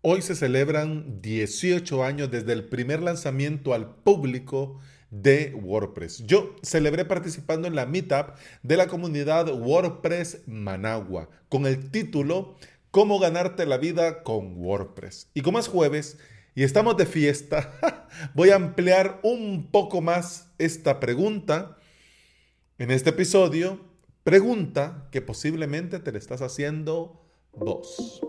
Hoy se celebran 18 años desde el primer lanzamiento al público de WordPress. Yo celebré participando en la meetup de la comunidad WordPress Managua con el título Cómo ganarte la vida con WordPress. Y como es jueves y estamos de fiesta, voy a ampliar un poco más esta pregunta en este episodio. Pregunta que posiblemente te la estás haciendo vos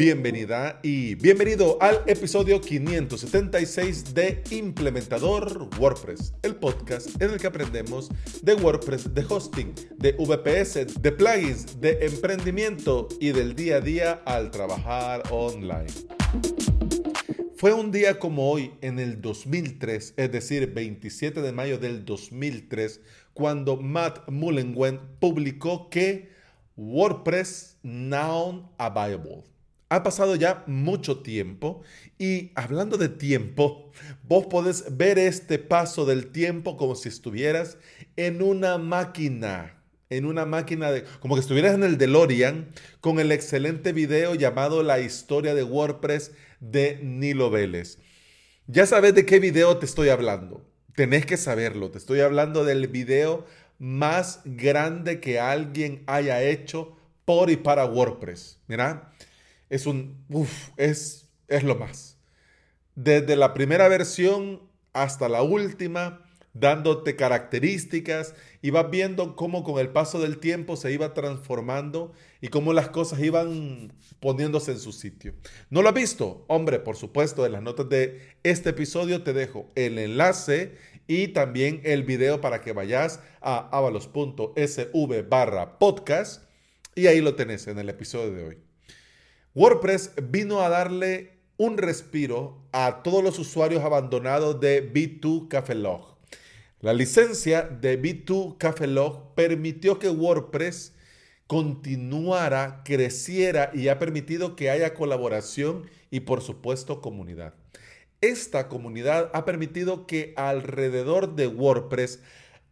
bienvenida y bienvenido al episodio 576 de Implementador WordPress, el podcast en el que aprendemos de WordPress, de hosting, de VPS, de plugins, de emprendimiento y del día a día al trabajar online. Fue un día como hoy en el 2003, es decir, 27 de mayo del 2003, cuando Matt Mullenweg publicó que WordPress Now Available ha pasado ya mucho tiempo y hablando de tiempo, vos podés ver este paso del tiempo como si estuvieras en una máquina, en una máquina de, como que estuvieras en el DeLorean con el excelente video llamado La historia de WordPress de Nilo Vélez. Ya sabes de qué video te estoy hablando. Tenés que saberlo. Te estoy hablando del video más grande que alguien haya hecho por y para WordPress. Mira, es un, es, es lo más. Desde la primera versión hasta la última, dándote características y vas viendo cómo con el paso del tiempo se iba transformando y cómo las cosas iban poniéndose en su sitio. ¿No lo has visto? Hombre, por supuesto, en las notas de este episodio te dejo el enlace y también el video para que vayas a avalos.sv barra podcast y ahí lo tenés en el episodio de hoy. WordPress vino a darle un respiro a todos los usuarios abandonados de B2 Cafelog. La licencia de B2 Cafelog permitió que WordPress continuara, creciera y ha permitido que haya colaboración y por supuesto comunidad. Esta comunidad ha permitido que alrededor de WordPress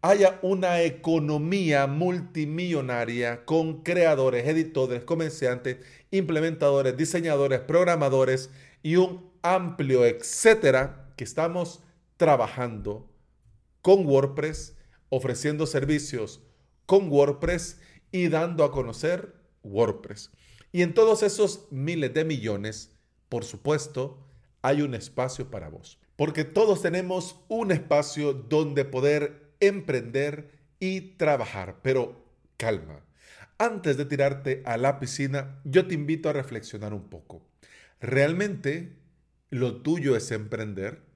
haya una economía multimillonaria con creadores, editores, comerciantes, implementadores, diseñadores, programadores y un amplio etcétera que estamos trabajando con WordPress, ofreciendo servicios con WordPress y dando a conocer WordPress. Y en todos esos miles de millones, por supuesto, hay un espacio para vos. Porque todos tenemos un espacio donde poder emprender y trabajar. Pero calma. Antes de tirarte a la piscina, yo te invito a reflexionar un poco. ¿Realmente lo tuyo es emprender?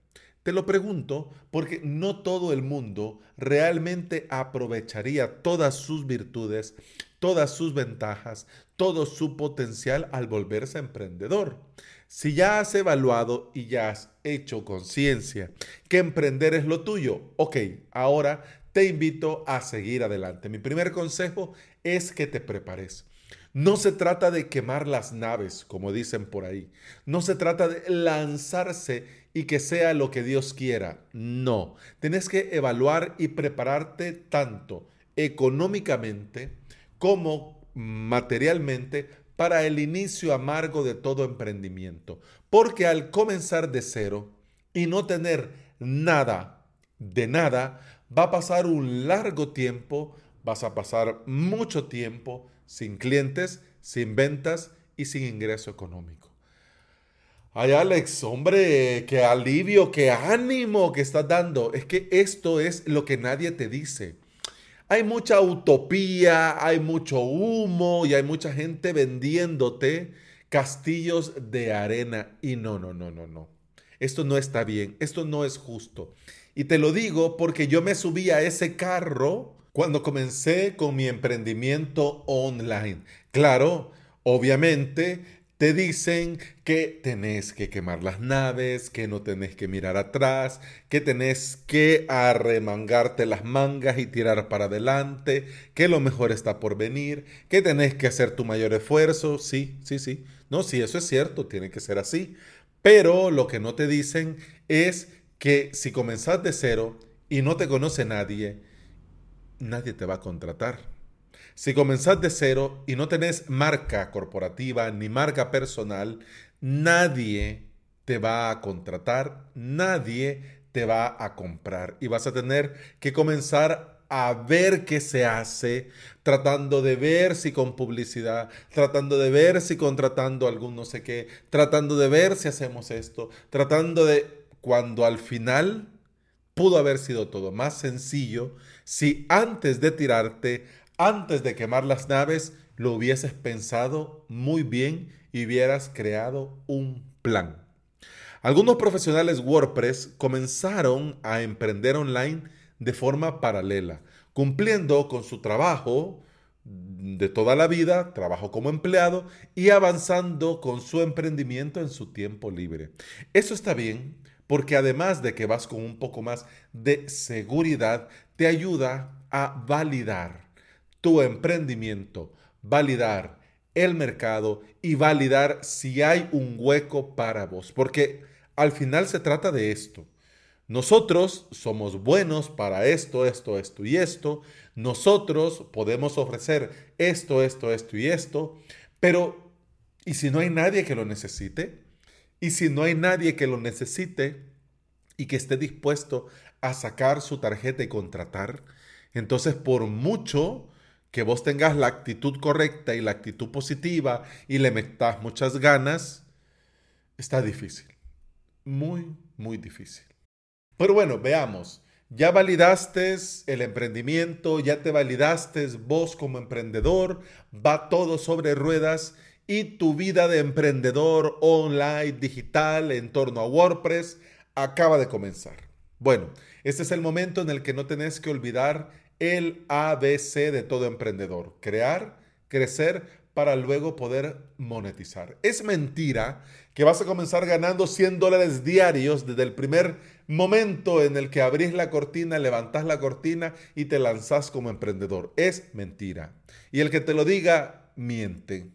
Te lo pregunto porque no todo el mundo realmente aprovecharía todas sus virtudes, todas sus ventajas, todo su potencial al volverse emprendedor. Si ya has evaluado y ya has hecho conciencia que emprender es lo tuyo, ok, ahora te invito a seguir adelante. Mi primer consejo es que te prepares. No se trata de quemar las naves, como dicen por ahí. No se trata de lanzarse y que sea lo que Dios quiera. No, tienes que evaluar y prepararte tanto económicamente como materialmente para el inicio amargo de todo emprendimiento. Porque al comenzar de cero y no tener nada de nada, va a pasar un largo tiempo, vas a pasar mucho tiempo sin clientes, sin ventas y sin ingreso económico. Ay, Alex, hombre, qué alivio, qué ánimo que estás dando. Es que esto es lo que nadie te dice. Hay mucha utopía, hay mucho humo y hay mucha gente vendiéndote castillos de arena. Y no, no, no, no, no. Esto no está bien, esto no es justo. Y te lo digo porque yo me subí a ese carro cuando comencé con mi emprendimiento online. Claro, obviamente te dicen que tenés que quemar las naves, que no tenés que mirar atrás, que tenés que arremangarte las mangas y tirar para adelante, que lo mejor está por venir, que tenés que hacer tu mayor esfuerzo. Sí, sí, sí. No, sí, eso es cierto, tiene que ser así. Pero lo que no te dicen es que si comenzás de cero y no te conoce nadie, nadie te va a contratar. Si comenzás de cero y no tenés marca corporativa ni marca personal, nadie te va a contratar, nadie te va a comprar y vas a tener que comenzar a ver qué se hace, tratando de ver si con publicidad, tratando de ver si contratando algún no sé qué, tratando de ver si hacemos esto, tratando de cuando al final pudo haber sido todo más sencillo si antes de tirarte, antes de quemar las naves, lo hubieses pensado muy bien y hubieras creado un plan. Algunos profesionales WordPress comenzaron a emprender online de forma paralela, cumpliendo con su trabajo de toda la vida, trabajo como empleado y avanzando con su emprendimiento en su tiempo libre. Eso está bien porque además de que vas con un poco más de seguridad, te ayuda a validar tu emprendimiento, validar el mercado y validar si hay un hueco para vos. Porque al final se trata de esto. Nosotros somos buenos para esto, esto, esto y esto. Nosotros podemos ofrecer esto, esto, esto y esto. Pero, ¿y si no hay nadie que lo necesite? ¿Y si no hay nadie que lo necesite y que esté dispuesto a sacar su tarjeta y contratar? Entonces, por mucho que vos tengas la actitud correcta y la actitud positiva y le metas muchas ganas, está difícil muy, muy difícil. Pero bueno, veamos. Ya validaste el emprendimiento, ya te validaste vos como emprendedor, va todo sobre ruedas y tu vida de emprendedor online, digital, en torno a WordPress, acaba de comenzar. Bueno, este es el momento en el que no tenés que olvidar el ABC de todo emprendedor. Crear, crecer, para luego poder monetizar. Es mentira que vas a comenzar ganando 100 dólares diarios desde el primer momento en el que abrís la cortina, levantás la cortina y te lanzás como emprendedor. Es mentira. Y el que te lo diga, miente.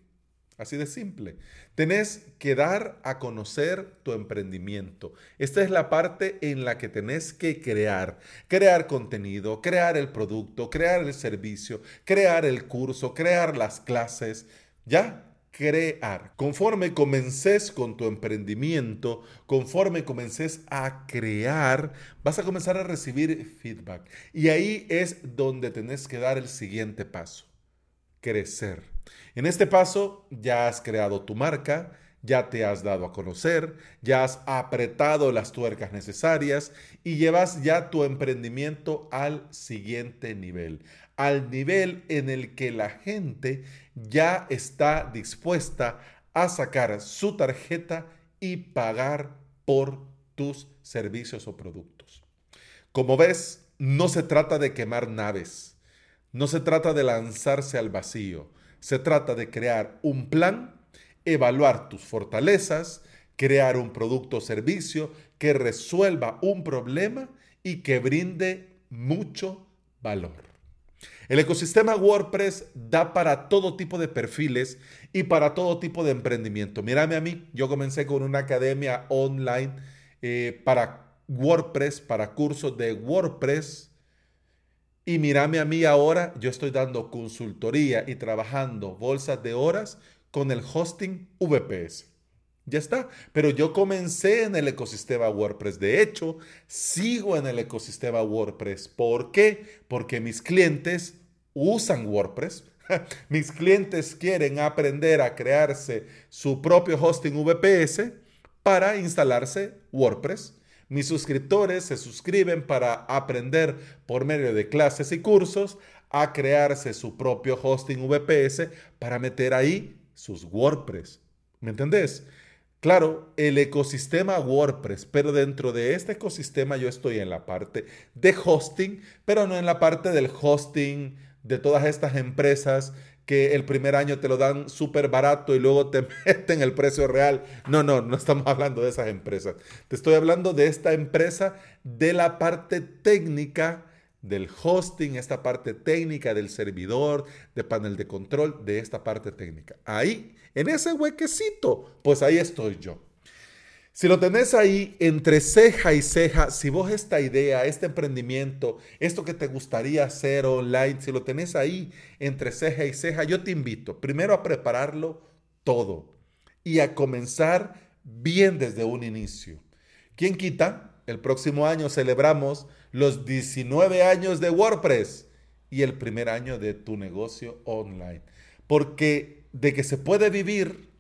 Así de simple. Tenés que dar a conocer tu emprendimiento. Esta es la parte en la que tenés que crear. Crear contenido, crear el producto, crear el servicio, crear el curso, crear las clases. ¿Ya? crear. Conforme comences con tu emprendimiento, conforme comences a crear, vas a comenzar a recibir feedback. Y ahí es donde tenés que dar el siguiente paso, crecer. En este paso ya has creado tu marca, ya te has dado a conocer, ya has apretado las tuercas necesarias y llevas ya tu emprendimiento al siguiente nivel, al nivel en el que la gente ya está dispuesta a sacar su tarjeta y pagar por tus servicios o productos. Como ves, no se trata de quemar naves, no se trata de lanzarse al vacío, se trata de crear un plan, evaluar tus fortalezas, crear un producto o servicio que resuelva un problema y que brinde mucho valor. El ecosistema WordPress da para todo tipo de perfiles y para todo tipo de emprendimiento. Mírame a mí, yo comencé con una academia online eh, para WordPress, para cursos de WordPress y mírame a mí ahora, yo estoy dando consultoría y trabajando bolsas de horas con el hosting VPS. Ya está. Pero yo comencé en el ecosistema WordPress. De hecho, sigo en el ecosistema WordPress. ¿Por qué? Porque mis clientes usan WordPress. mis clientes quieren aprender a crearse su propio hosting VPS para instalarse WordPress. Mis suscriptores se suscriben para aprender por medio de clases y cursos a crearse su propio hosting VPS para meter ahí sus WordPress. ¿Me entendés? Claro, el ecosistema WordPress, pero dentro de este ecosistema yo estoy en la parte de hosting, pero no en la parte del hosting de todas estas empresas que el primer año te lo dan súper barato y luego te meten el precio real. No, no, no estamos hablando de esas empresas. Te estoy hablando de esta empresa, de la parte técnica del hosting, esta parte técnica del servidor, de panel de control, de esta parte técnica. Ahí, en ese huequecito, pues ahí estoy yo. Si lo tenés ahí entre ceja y ceja, si vos esta idea, este emprendimiento, esto que te gustaría hacer online, si lo tenés ahí entre ceja y ceja, yo te invito primero a prepararlo todo y a comenzar bien desde un inicio. ¿Quién quita? El próximo año celebramos los 19 años de WordPress y el primer año de tu negocio online. Porque de que se puede vivir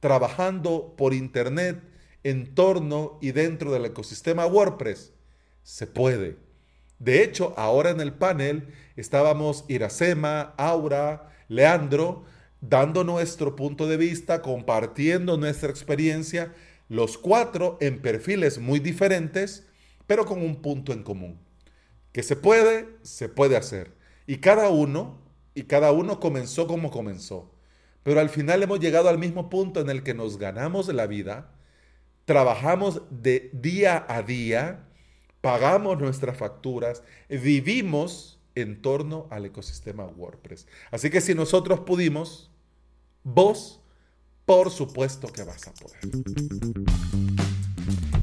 trabajando por internet, en torno y dentro del ecosistema WordPress? Se puede. De hecho, ahora en el panel estábamos Iracema, Aura, Leandro, dando nuestro punto de vista, compartiendo nuestra experiencia, los cuatro en perfiles muy diferentes, pero con un punto en común. Que se puede, se puede hacer. Y cada uno, y cada uno comenzó como comenzó. Pero al final hemos llegado al mismo punto en el que nos ganamos la vida trabajamos de día a día, pagamos nuestras facturas, vivimos en torno al ecosistema WordPress. Así que si nosotros pudimos, vos, por supuesto que vas a poder.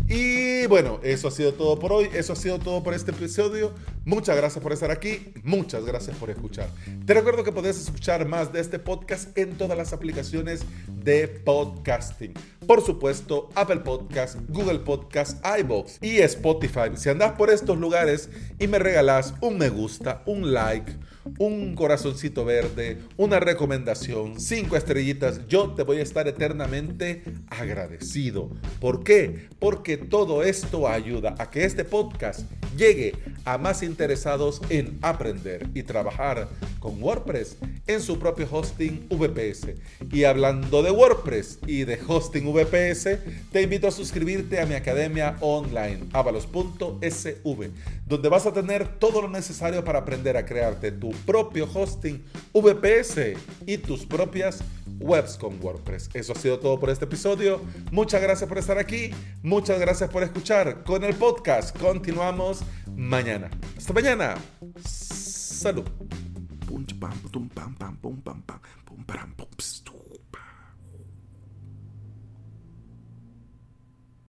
Y bueno, eso ha sido todo por hoy, eso ha sido todo por este episodio. Muchas gracias por estar aquí, muchas gracias por escuchar. Te recuerdo que puedes escuchar más de este podcast en todas las aplicaciones de podcasting. Por supuesto, Apple Podcast, Google Podcast, iBox y Spotify. Si andas por estos lugares y me regalas un me gusta, un like, un corazoncito verde, una recomendación, cinco estrellitas, yo te voy a estar eternamente agradecido. ¿Por qué? Porque todo esto ayuda a que este podcast llegue a más interesados en aprender y trabajar con WordPress en su propio hosting VPS. Y hablando de WordPress y de hosting VPS, te invito a suscribirte a mi academia online, avalos.sv, donde vas a tener todo lo necesario para aprender a crearte tu propio hosting VPS y tus propias webs con WordPress. Eso ha sido todo por este episodio. Muchas gracias por estar aquí. Muchas gracias por escuchar. Con el podcast continuamos mañana. Hasta mañana. Salud.